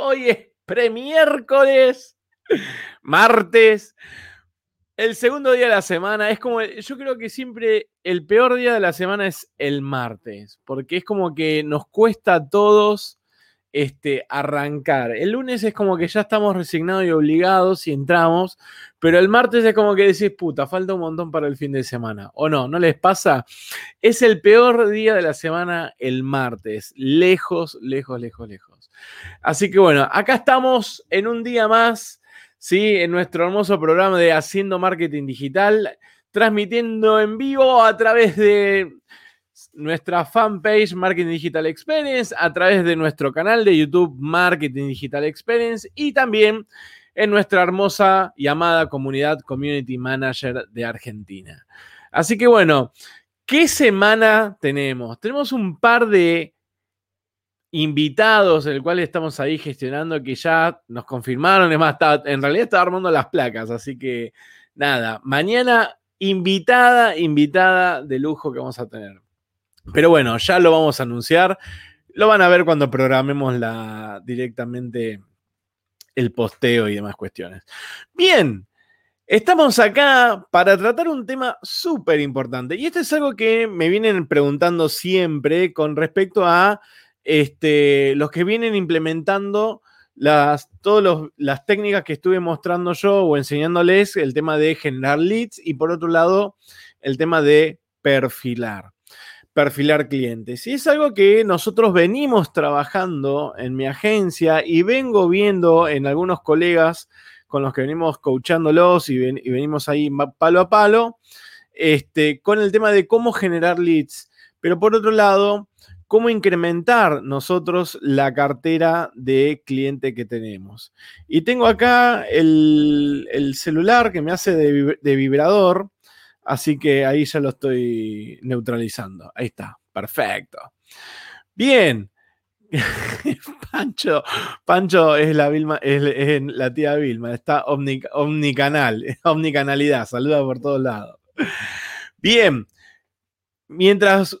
Hoy es premiércoles, martes, el segundo día de la semana. Es como, yo creo que siempre el peor día de la semana es el martes, porque es como que nos cuesta a todos este, arrancar. El lunes es como que ya estamos resignados y obligados y entramos, pero el martes es como que decís, puta, falta un montón para el fin de semana. ¿O no? ¿No les pasa? Es el peor día de la semana el martes. Lejos, lejos, lejos, lejos. Así que bueno, acá estamos en un día más, ¿sí? En nuestro hermoso programa de Haciendo Marketing Digital, transmitiendo en vivo a través de nuestra fanpage Marketing Digital Experience, a través de nuestro canal de YouTube Marketing Digital Experience y también en nuestra hermosa y amada comunidad Community Manager de Argentina. Así que bueno, ¿qué semana tenemos? Tenemos un par de invitados, el cual estamos ahí gestionando, que ya nos confirmaron, es más, en realidad estaba armando las placas, así que nada, mañana invitada, invitada de lujo que vamos a tener. Pero bueno, ya lo vamos a anunciar. Lo van a ver cuando programemos la, directamente el posteo y demás cuestiones. Bien, estamos acá para tratar un tema súper importante. Y esto es algo que me vienen preguntando siempre con respecto a este, los que vienen implementando las, todas las técnicas que estuve mostrando yo o enseñándoles, el tema de generar leads y por otro lado, el tema de perfilar perfilar clientes. Y es algo que nosotros venimos trabajando en mi agencia y vengo viendo en algunos colegas con los que venimos coachándolos y, venimos ahí palo a palo, este, con el tema de cómo generar leads. Pero por otro lado, cómo incrementar nosotros la cartera de cliente que tenemos. Y tengo acá el, celular que me hace de vibrador Así que ahí ya lo estoy neutralizando. Ahí está. Perfecto. Bien. Pancho, Pancho es la Vilma, la tía Vilma, está omnicanal, omnicanalidad, saluda por todos lados. Bien, mientras,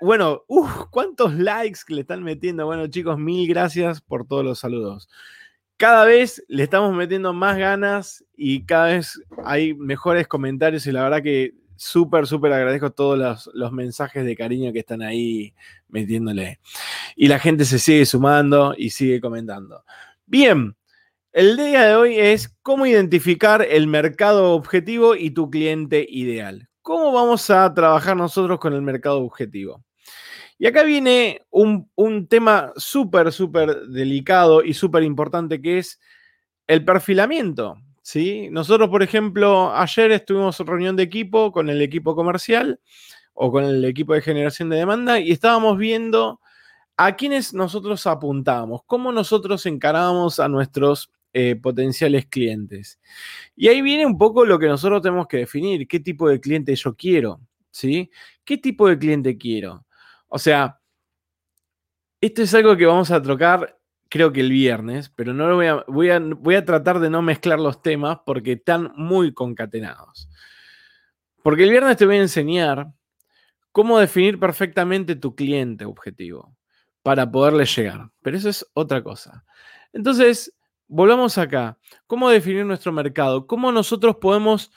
bueno, cuántos likes que le están metiendo. Bueno, chicos, mil gracias por todos los saludos cada vez le estamos metiendo más ganas y cada vez hay mejores comentarios y la verdad que súper, súper agradezco todos los, mensajes de cariño que están ahí metiéndole. Y la gente se sigue sumando y sigue comentando. Bien, el día de hoy es cómo identificar el mercado objetivo y tu cliente ideal. ¿Cómo vamos a trabajar nosotros con el mercado objetivo? Y acá viene un, tema súper, súper delicado y súper importante que es el perfilamiento. ¿sí? Nosotros, por ejemplo, ayer estuvimos en reunión de equipo con el equipo comercial o con el equipo de generación de demanda y estábamos viendo a quiénes nosotros apuntábamos, cómo nosotros encarábamos a nuestros eh, potenciales clientes. Y ahí viene un poco lo que nosotros tenemos que definir, qué tipo de cliente yo quiero, ¿sí? ¿Qué tipo de cliente quiero? O sea, esto es algo que vamos a trocar creo que el viernes, pero no lo voy a, voy a, voy a tratar de no mezclar los temas porque están muy concatenados. Porque el viernes te voy a enseñar cómo definir perfectamente tu cliente objetivo para poderle llegar. Pero eso es otra cosa. Entonces, volvamos acá. ¿Cómo definir nuestro mercado? ¿Cómo nosotros podemos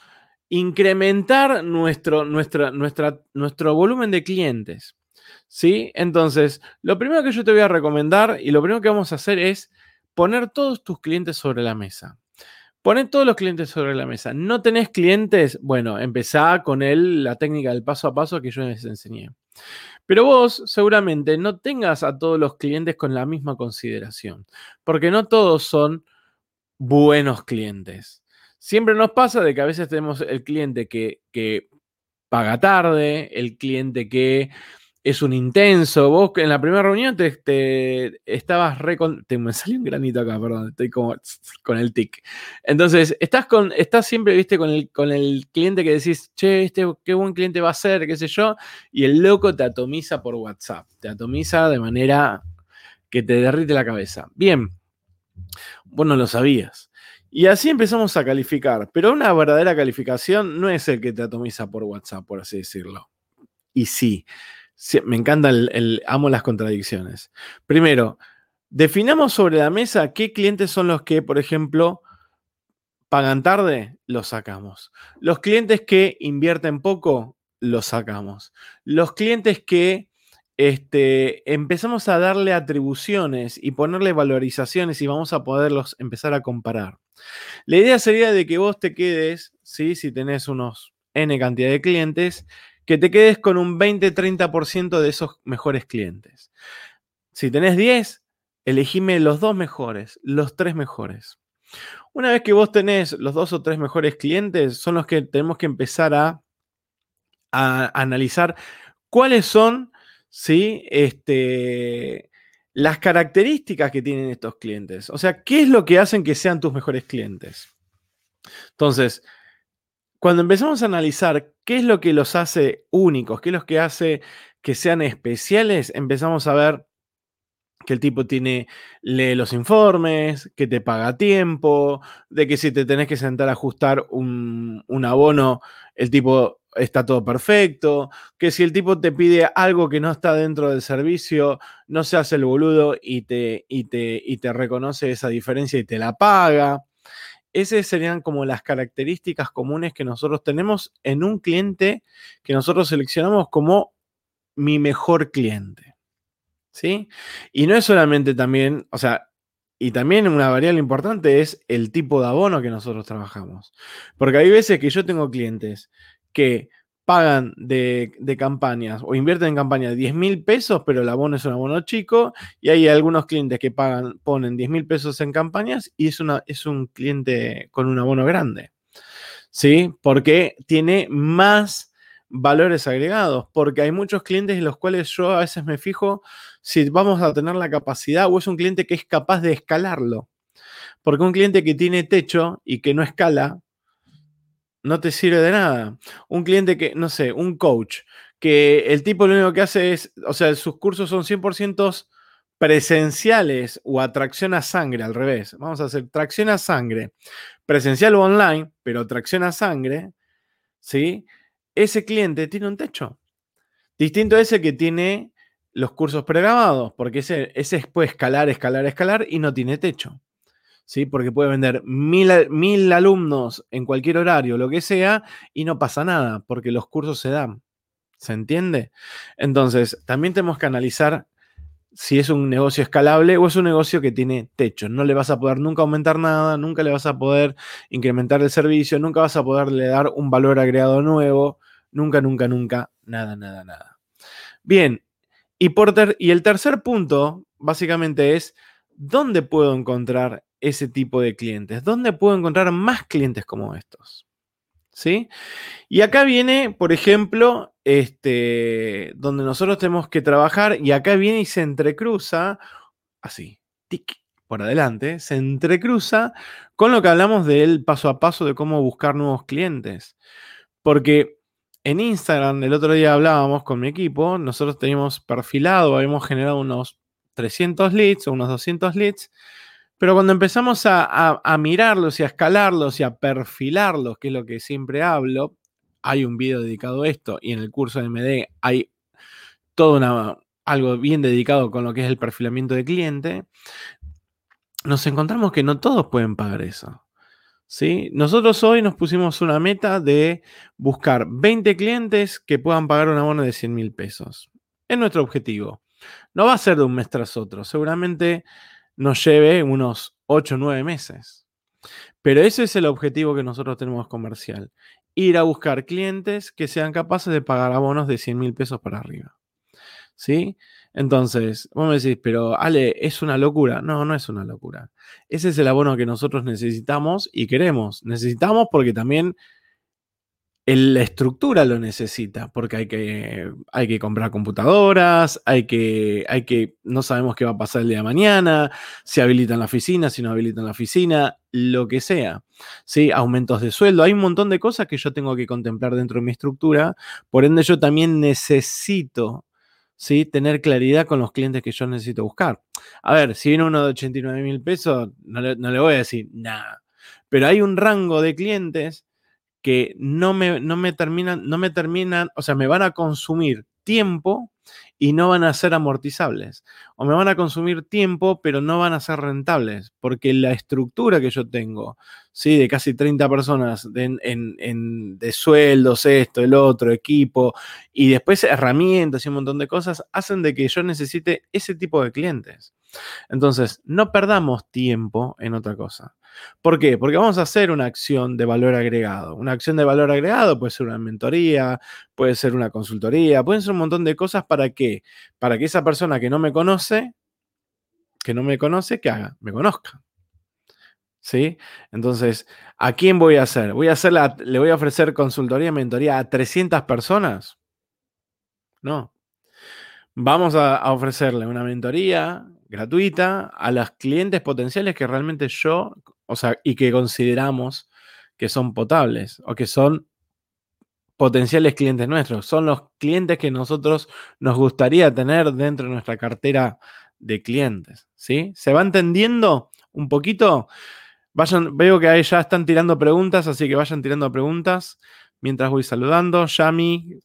incrementar nuestro, nuestro volumen de clientes? ¿Sí? Entonces, lo primero que yo te voy a recomendar y lo primero que vamos a hacer es poner todos tus clientes sobre la mesa. Poner todos los clientes sobre la mesa. ¿No tenés clientes? Bueno, empezá con él la técnica del paso a paso que yo les enseñé. Pero vos seguramente no tengas a todos los clientes con la misma consideración, porque no todos son buenos clientes. Siempre nos pasa de que a veces tenemos el cliente que, que paga tarde, el cliente que es un intenso. Vos en la primera reunión te, estabas re te, me salió un granito acá, perdón, estoy como con el tic. Entonces, estás con, estás siempre, viste, con el, con el cliente que decís, che, este qué buen cliente va a ser, qué sé yo, y el loco te atomiza por WhatsApp. Te atomiza de manera que te derrite la cabeza. Bien, vos no lo sabías. Y así empezamos a calificar. Pero una verdadera calificación no es el que te atomiza por WhatsApp, por así decirlo. Y sí, me encanta el, amo las contradicciones. Primero, definamos sobre la mesa qué clientes son los que, por ejemplo, pagan tarde, los sacamos. Los clientes que invierten poco, los sacamos. Los clientes que este, empezamos a darle atribuciones y ponerle valorizaciones y vamos a poderlos empezar a comparar. La idea sería de que vos te quedes, ¿sí? si tenés unos N cantidad de clientes, que te quedes con un 20-30% de esos mejores clientes. Si tenés 10, elegime los dos mejores, los tres mejores. Una vez que vos tenés los dos o tres mejores clientes, son los que tenemos que empezar a, a analizar cuáles son ¿sí? Este, las características que tienen estos clientes. O sea, ¿qué es lo que hacen que sean tus mejores clientes? Entonces, cuando empezamos a analizar qué es lo que los hace únicos, qué es lo que hace que sean especiales, empezamos a ver que el tipo tiene, lee los informes, que te paga tiempo, de que si te tenés que sentar a ajustar un, un abono, el tipo está todo perfecto, que si el tipo te pide algo que no está dentro del servicio, no se hace el boludo y te, y te, y te reconoce esa diferencia y te la paga. Esas serían como las características comunes que nosotros tenemos en un cliente que nosotros seleccionamos como mi mejor cliente. ¿Sí? Y no es solamente también, o sea, y también una variable importante es el tipo de abono que nosotros trabajamos. Porque hay veces que yo tengo clientes que pagan de, campañas o invierten en campañas de 10 mil pesos, pero el abono es un abono chico, y hay algunos clientes que pagan, ponen 10 mil pesos en campañas y es, una, es un cliente con un abono grande. ¿Sí? Porque tiene más valores agregados, porque hay muchos clientes en los cuales yo a veces me fijo si vamos a tener la capacidad o es un cliente que es capaz de escalarlo. Porque un cliente que tiene techo y que no escala, no te sirve de nada. Un cliente que, no sé, un coach, que el tipo lo único que hace es, o sea, sus cursos son 100% presenciales o atracción a sangre, al revés. Vamos a hacer tracción a sangre, presencial o online, pero tracción a sangre, ¿sí? Ese cliente tiene un techo. Distinto a ese que tiene los cursos pregrabados, porque ese, ese puede escalar, escalar, escalar y no tiene techo. ¿Sí? Porque puede vender mil, alumnos en cualquier horario, lo que sea, y no pasa nada, porque los cursos se dan. ¿Se entiende? Entonces, también tenemos que analizar si es un negocio escalable o es un negocio que tiene techo. No le vas a poder nunca aumentar nada, nunca le vas a poder incrementar el servicio, nunca vas a poderle dar un valor agregado nuevo, nunca, nunca, nunca, nada, nada, nada. Bien, y, y el tercer punto básicamente es, ¿dónde puedo encontrar ese tipo de clientes? ¿Dónde puedo encontrar más clientes como estos? ¿Sí? Y acá viene, por ejemplo, este, donde nosotros tenemos que trabajar y acá viene y se entrecruza, así, tic, por adelante, se entrecruza con lo que hablamos del paso a paso de cómo buscar nuevos clientes. Porque en Instagram, el otro día hablábamos con mi equipo, nosotros teníamos perfilado, habíamos generado unos 300 leads o unos 200 leads pero cuando empezamos a, mirarlos y a escalarlos y a perfilarlos, que es lo que siempre hablo, hay un video dedicado a esto y en el curso de MD hay todo una, algo bien dedicado con lo que es el perfilamiento de cliente, nos encontramos que no todos pueden pagar eso. ¿sí? Nosotros hoy nos pusimos una meta de buscar 20 clientes que puedan pagar un abono de 100 mil pesos. Es nuestro objetivo. No va a ser de un mes tras otro. Seguramente nos lleve unos 8 o 9 meses. Pero ese es el objetivo que nosotros tenemos comercial. Ir a buscar clientes que sean capaces de pagar abonos de 100 mil pesos para arriba. ¿Sí? Entonces, vos me decís, pero Ale, ¿es una locura? No, no es una locura. Ese es el abono que nosotros necesitamos y queremos. Necesitamos porque también la estructura lo necesita, porque hay que, hay que comprar computadoras, hay que, hay que, no sabemos qué va a pasar el día de mañana, si habilitan la oficina, si no habilitan la oficina, lo que sea. ¿sí? Aumentos de sueldo, hay un montón de cosas que yo tengo que contemplar dentro de mi estructura, por ende yo también necesito ¿sí? tener claridad con los clientes que yo necesito buscar. A ver, si viene uno de 89 mil pesos, no le, no le voy a decir nada, pero hay un rango de clientes que no me, no me terminan, no me terminan, o sea, me van a consumir tiempo y no van a ser amortizables. O me van a consumir tiempo, pero no van a ser rentables, porque la estructura que yo tengo, ¿sí? de casi 30 personas de, de sueldos, esto, el otro, equipo, y después herramientas y un montón de cosas, hacen de que yo necesite ese tipo de clientes. Entonces, no perdamos tiempo en otra cosa. ¿Por qué? Porque vamos a hacer una acción de valor agregado. Una acción de valor agregado puede ser una mentoría, puede ser una consultoría, pueden ser un montón de cosas para qué? Para que esa persona que no me conoce, que no me conoce, que haga, me conozca. ¿Sí? Entonces, ¿a quién voy a hacer? ¿Voy a ¿Le voy a ofrecer consultoría, mentoría a 300 personas? No. Vamos a ofrecerle una mentoría gratuita a los clientes potenciales que realmente yo o sea, y que consideramos que son potables o que son potenciales clientes nuestros. Son los clientes que nosotros nos gustaría tener dentro de nuestra cartera de clientes. ¿sí? ¿Se va entendiendo un poquito? Vayan, veo que ahí ya están tirando preguntas, así que vayan tirando preguntas mientras voy saludando. Yami,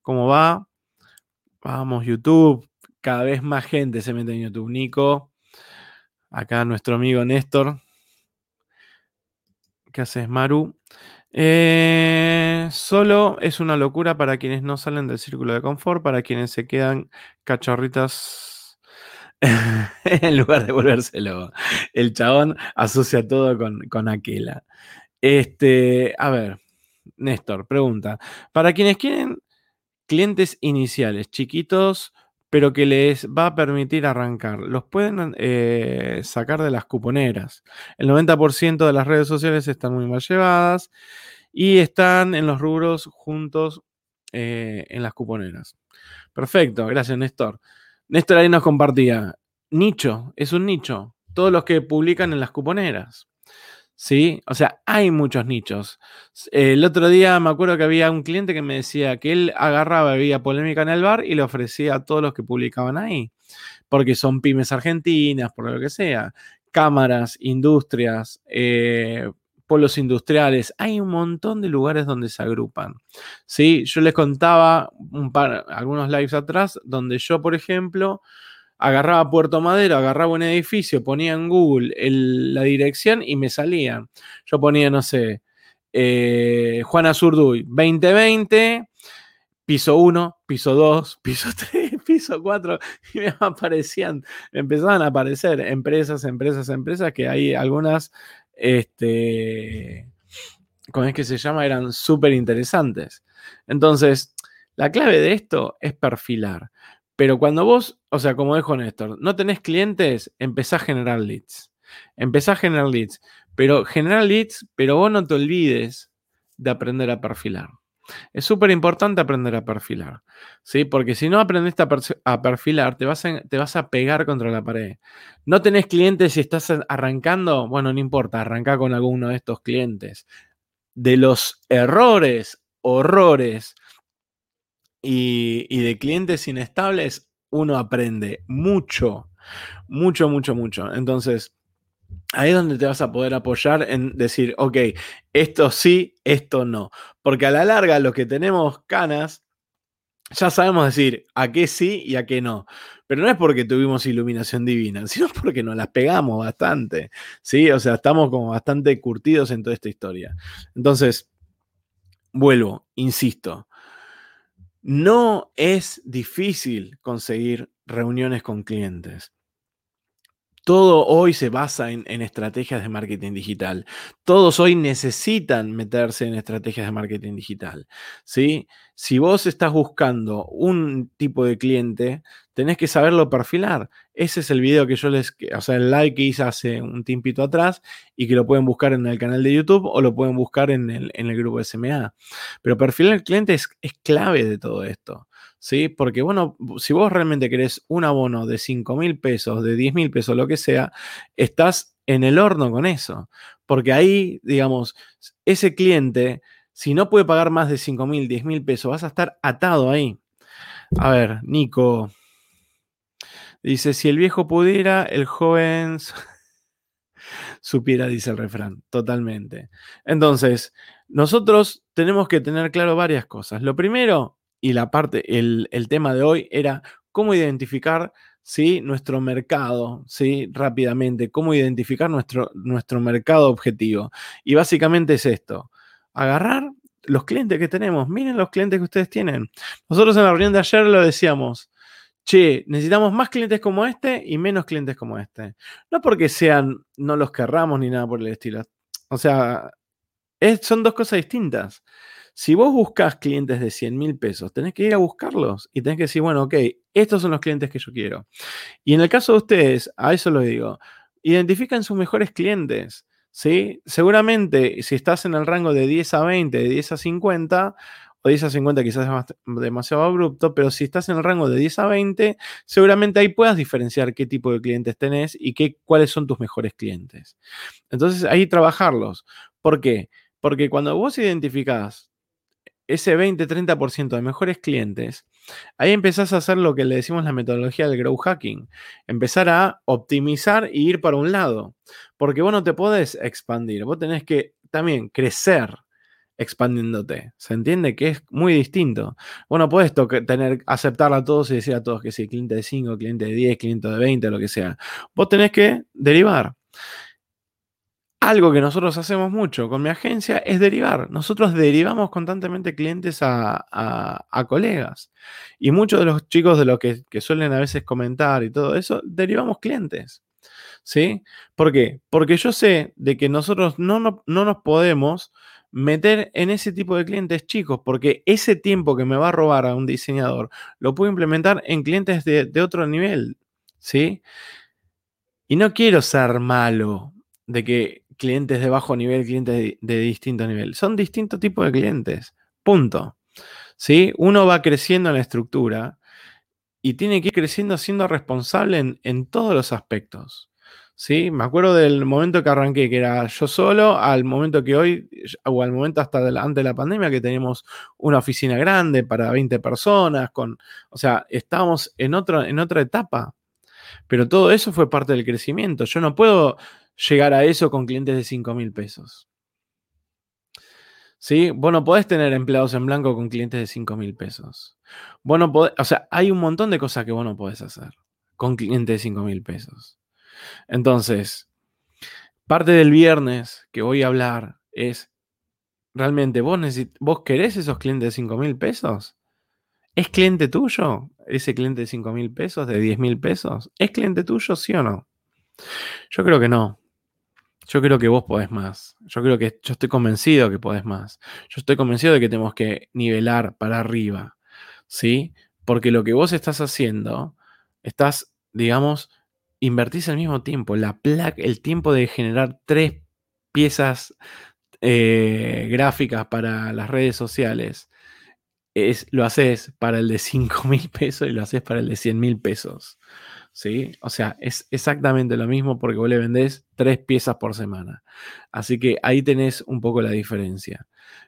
¿cómo va? Vamos, YouTube. Cada vez más gente se mete en YouTube. Nico. Acá nuestro amigo Néstor. ¿Qué haces, Maru? Eh, solo es una locura para quienes no salen del círculo de confort, para quienes se quedan cachorritas en lugar de volvérselo. El chabón asocia todo con, con Aquela. Este, a ver, Néstor, pregunta. Para quienes quieren clientes iniciales, chiquitos, pero que les va a permitir arrancar. Los pueden eh, sacar de las cuponeras. El 90% de las redes sociales están muy mal llevadas y están en los rubros juntos eh, en las cuponeras. Perfecto, gracias Néstor. Néstor ahí nos compartía, nicho, es un nicho. Todos los que publican en las cuponeras. ¿Sí? O sea, hay muchos nichos. El otro día me acuerdo que había un cliente que me decía que él agarraba, había polémica en el bar y le ofrecía a todos los que publicaban ahí, porque son pymes argentinas, por lo que sea, cámaras, industrias, eh, polos industriales, hay un montón de lugares donde se agrupan. ¿sí? Yo les contaba un par, algunos lives atrás, donde yo, por ejemplo, agarraba Puerto Madero, agarraba un edificio, ponía en Google la dirección y me salía. Yo ponía, no sé, eh, Juana Zurduy, 2020, piso 1, piso 2, piso 3, piso 4, y me aparecían, empezaban a aparecer empresas, empresas, empresas, que hay algunas, este, ¿cómo es que se llama? Eran súper interesantes. Entonces, la clave de esto es perfilar. Pero cuando vos, o sea, como dijo Néstor, no tenés clientes, empezá a generar leads. Empezá a generar leads. Pero generar leads, pero vos no te olvides de aprender a perfilar. Es súper importante aprender a perfilar, ¿sí? Porque si no aprendiste a, perfilar, te vas a, te vas a pegar contra la pared. No tenés clientes y estás arrancando, bueno, no importa, arranca con alguno de estos clientes. De los errores, horrores y, de clientes inestables, uno aprende mucho, mucho, mucho, mucho. Entonces, ahí es donde te vas a poder apoyar en decir, ok, esto sí, esto no. Porque a la larga, los que tenemos canas, ya sabemos decir a qué sí y a qué no. Pero no es porque tuvimos iluminación divina, sino porque nos las pegamos bastante. ¿sí? O sea, estamos como bastante curtidos en toda esta historia. Entonces, vuelvo, insisto, no es difícil conseguir reuniones con clientes. Todo hoy se basa en, estrategias de marketing digital. Todos hoy necesitan meterse en estrategias de marketing digital. ¿sí? Si vos estás buscando un tipo de cliente, tenés que saberlo perfilar. Ese es el video que yo les, o sea, el like que hice hace un tiempito atrás y que lo pueden buscar en el canal de YouTube o lo pueden buscar en el, en el grupo SMA. Pero perfilar el cliente es, es clave de todo esto. ¿Sí? Porque, bueno, si vos realmente querés un abono de 5 mil pesos, de 10 mil pesos, lo que sea, estás en el horno con eso. Porque ahí, digamos, ese cliente, si no puede pagar más de 5 mil, 10 mil pesos, vas a estar atado ahí. A ver, Nico. Dice, si el viejo pudiera, el joven supiera, dice el refrán, totalmente. Entonces, nosotros tenemos que tener claro varias cosas. Lo primero y la parte, el, el tema de hoy era cómo identificar ¿sí? nuestro mercado, ¿sí? rápidamente, cómo identificar nuestro, nuestro mercado objetivo. Y básicamente es esto, agarrar los clientes que tenemos, miren los clientes que ustedes tienen. Nosotros en la reunión de ayer lo decíamos, che, necesitamos más clientes como este y menos clientes como este. No porque sean, no los querramos ni nada por el estilo. O sea, son dos cosas distintas. Si vos buscas clientes de 100 mil pesos, tenés que ir a buscarlos y tenés que decir, bueno, ok, estos son los clientes que yo quiero. Y en el caso de ustedes, a eso lo digo, identifican sus mejores clientes. ¿sí? Seguramente, si estás en el rango de 10 a 20, de 10 a 50, o 10 a 50 quizás es demasiado abrupto, pero si estás en el rango de 10 a 20, seguramente ahí puedas diferenciar qué tipo de clientes tenés y qué, cuáles son tus mejores clientes. Entonces, ahí trabajarlos. ¿Por qué? Porque cuando vos identificás ese 20-30% de mejores clientes, ahí empezás a hacer lo que le decimos la metodología del grow hacking. Empezar a optimizar y ir para un lado. Porque vos no te podés expandir, vos tenés que también crecer expandiéndote. ¿Se entiende? Que es muy distinto. Vos no podés tener, aceptar a todos y decir a todos que sí, cliente de 5, cliente de 10, cliente de 20, lo que sea. Vos tenés que derivar. Algo que nosotros hacemos mucho con mi agencia es derivar. Nosotros derivamos constantemente clientes a, colegas. Y muchos de los chicos de los que, suelen a veces comentar y todo eso, derivamos clientes. ¿Sí? ¿Por qué? Porque yo sé de que nosotros no, no, nos podemos meter en ese tipo de clientes chicos, porque ese tiempo que me va a robar a un diseñador lo puedo implementar en clientes de, de otro nivel. ¿Sí? Y no quiero ser malo de que clientes de bajo nivel, clientes de, distinto nivel. Son distintos tipos de clientes. Punto. ¿Sí? Uno va creciendo en la estructura y tiene que ir creciendo siendo responsable en, todos los aspectos. ¿Sí? Me acuerdo del momento que arranqué, que era yo solo, al momento que hoy, o al momento hasta antes de la pandemia, que tenemos una oficina grande para 20 personas, con, o sea, estamos en, otro, en otra etapa. Pero todo eso fue parte del crecimiento. Yo no puedo llegar a eso con clientes de 5 mil pesos. ¿Sí? Vos no podés tener empleados en blanco con clientes de 5 mil pesos. Vos o sea, hay un montón de cosas que vos no podés hacer con clientes de 5 mil pesos. Entonces, parte del viernes que voy a hablar es, ¿realmente vos, vos querés esos clientes de 5 mil pesos? ¿Es cliente tuyo ese cliente de 5 mil pesos, de 10 mil pesos? ¿Es cliente tuyo, sí o no? Yo creo que no. Yo creo que vos podés más. Yo creo que yo estoy convencido que podés más. Yo estoy convencido de que tenemos que nivelar para arriba. ¿Sí? Porque lo que vos estás haciendo, estás, digamos, invertís el mismo tiempo. La placa, el tiempo de generar tres piezas eh, gráficas para las redes sociales. Es, lo haces para el de 5 mil pesos y lo haces para el de 100 mil pesos. ¿Sí? O sea, es exactamente lo mismo porque vos le vendés tres piezas por semana. Así que ahí tenés un poco la diferencia.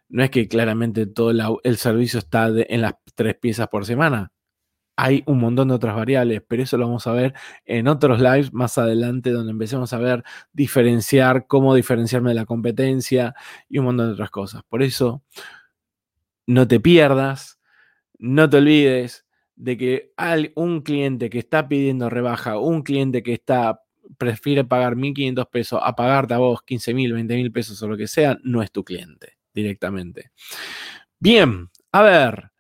No es que claramente todo el servicio está en las tres piezas por semana. Hay un montón de otras variables, pero eso lo vamos a ver en otros lives más adelante, donde empecemos a ver diferenciar, cómo diferenciarme de la competencia y un montón de otras cosas. Por eso, no te pierdas, no te olvides, de que hay un cliente que está pidiendo rebaja, un cliente que está prefiere pagar 1.500 pesos a pagarte a vos 15.000, 20.000 pesos o lo que sea, no es tu cliente directamente. Bien, a ver.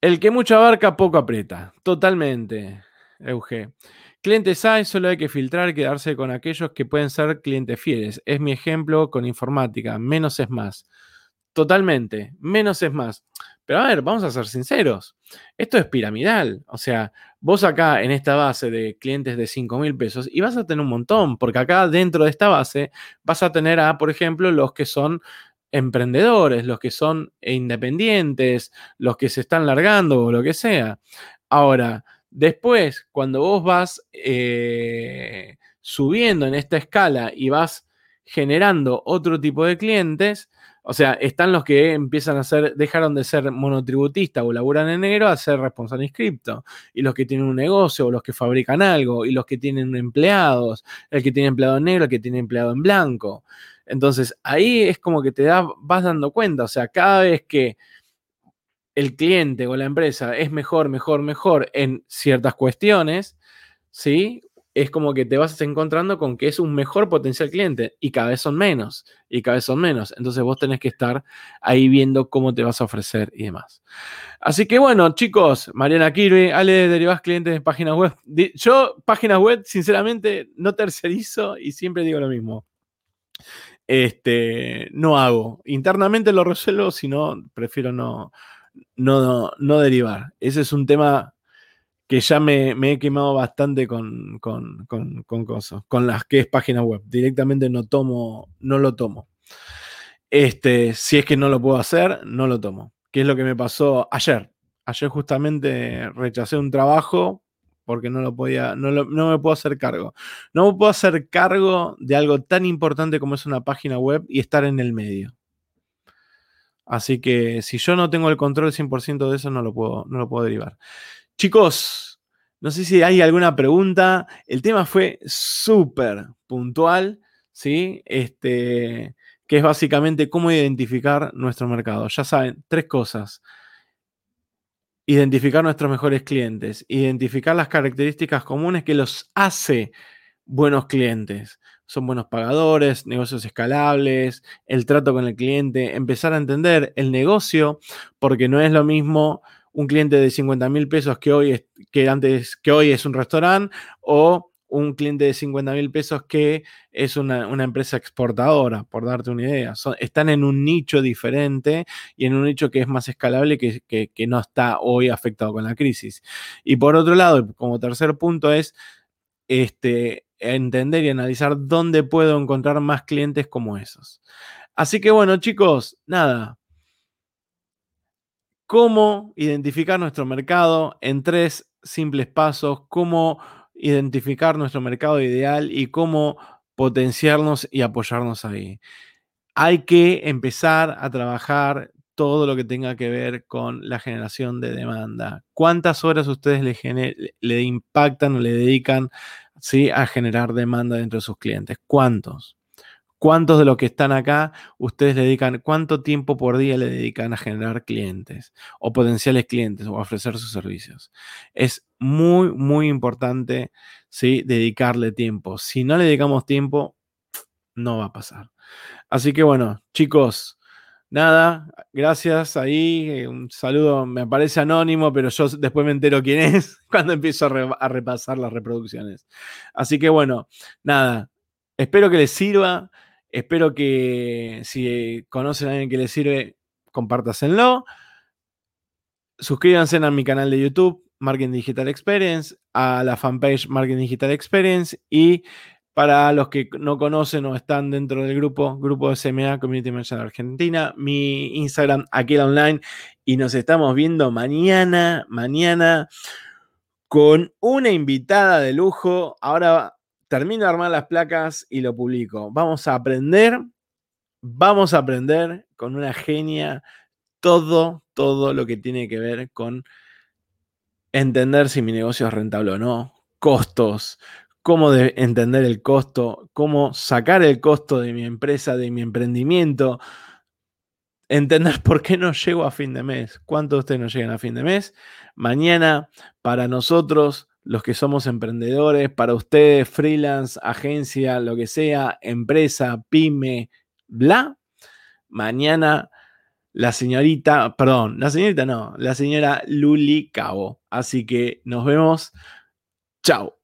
El que mucho abarca, poco aprieta. Totalmente, Euge. Clientes hay, solo hay que filtrar y quedarse con aquellos que pueden ser clientes fieles. Es mi ejemplo con informática. Menos es más. Totalmente. Menos es más. Pero a ver, vamos a ser sinceros. Esto es piramidal. O sea, vos acá en esta base de clientes de 5 mil pesos y vas a tener un montón, porque acá dentro de esta base vas a tener a, por ejemplo, los que son emprendedores, los que son independientes, los que se están largando o lo que sea. Ahora, después, cuando vos vas eh, subiendo en esta escala y vas generando otro tipo de clientes, o sea, están los que empiezan a ser, dejaron de ser monotributistas o laburan en negro a ser responsables inscripto. Y los que tienen un negocio o los que fabrican algo. Y los que tienen empleados. El que tiene empleado en negro, el que tiene empleado en blanco. Entonces, ahí es como que te da, vas dando cuenta. O sea, cada vez que el cliente o la empresa es mejor, mejor, mejor en ciertas cuestiones, ¿sí? Es como que te vas encontrando con que es un mejor potencial cliente y cada vez son menos y cada vez son menos. Entonces vos tenés que estar ahí viendo cómo te vas a ofrecer y demás. Así que bueno, chicos, Mariana Kirby, Ale, derivas clientes de páginas web. Yo, páginas web, sinceramente, no tercerizo y siempre digo lo mismo. Este, no hago. Internamente lo resuelvo, si no, prefiero no, no, no, derivar. Ese es un tema que ya me, he quemado bastante con, con, cosas, con las que es página web. Directamente no tomo, no lo tomo. Este, si es que no lo puedo hacer, no lo tomo. ¿Qué es lo que me pasó ayer? Ayer justamente rechacé un trabajo porque no lo podía, no, no me puedo hacer cargo. No me puedo hacer cargo de algo tan importante como es una página web y estar en el medio. Así que si yo no tengo el control 100% de eso, no lo puedo, no lo puedo derivar. Chicos, no sé si hay alguna pregunta. El tema fue súper puntual, ¿sí? Este, que es básicamente cómo identificar nuestro mercado. Ya saben, tres cosas. Identificar nuestros mejores clientes, identificar las características comunes que los hace buenos clientes son buenos pagadores, negocios escalables, el trato con el cliente, empezar a entender el negocio, porque no es lo mismo un cliente de 50 mil pesos que hoy, es, que, antes, que hoy es un restaurante o un cliente de 50 mil pesos que es una, empresa exportadora, por darte una idea. están en un nicho diferente y en un nicho que es más escalable que, que no está hoy afectado con la crisis. Y por otro lado, como tercer punto es este, entender y analizar dónde puedo encontrar más clientes como esos. Así que bueno, chicos, nada. ¿Cómo identificar nuestro mercado en tres simples pasos? ¿Cómo identificar nuestro mercado ideal y cómo potenciarnos y apoyarnos ahí? Hay que empezar a trabajar todo lo que tenga que ver con la generación de demanda. ¿Cuántas horas ustedes le, impactan o le dedican ¿sí? a generar demanda dentro de sus clientes. ¿Cuántos? ¿Cuántos de los que están acá ustedes le dedican, cuánto tiempo por día le dedican a generar clientes o potenciales clientes o a ofrecer sus servicios? Es muy, muy importante ¿sí? dedicarle tiempo. Si no le dedicamos tiempo, no va a pasar. Así que bueno, chicos, Nada, gracias ahí. Eh, un saludo, me parece anónimo, pero yo después me entero quién es cuando empiezo a, repasar las reproducciones. Así que bueno, nada, espero que les sirva. Espero que si conocen a alguien que les sirve, compártasenlo. Suscríbanse a mi canal de YouTube, Marketing Digital Experience, a la fanpage Marketing Digital Experience y para los que no conocen o están dentro del grupo, grupo SMA Community Manager Argentina, mi Instagram, Aquila Online, y nos estamos viendo mañana, mañana, con una invitada de lujo. Ahora termino de armar las placas y lo publico. Vamos a aprender, vamos a aprender con una genia todo, todo lo que tiene que ver con entender si mi negocio es rentable o no, costos, cómo entender el costo, cómo sacar el costo de mi empresa, de mi emprendimiento, entender por qué no llego a fin de mes, cuántos de ustedes no llegan a fin de mes. Mañana, para nosotros, los que somos emprendedores, para ustedes, freelance, agencia, lo que sea, empresa, pyme, bla, mañana la señorita, perdón, la señorita no, la señora Luli Cabo. Así que nos vemos. Chao.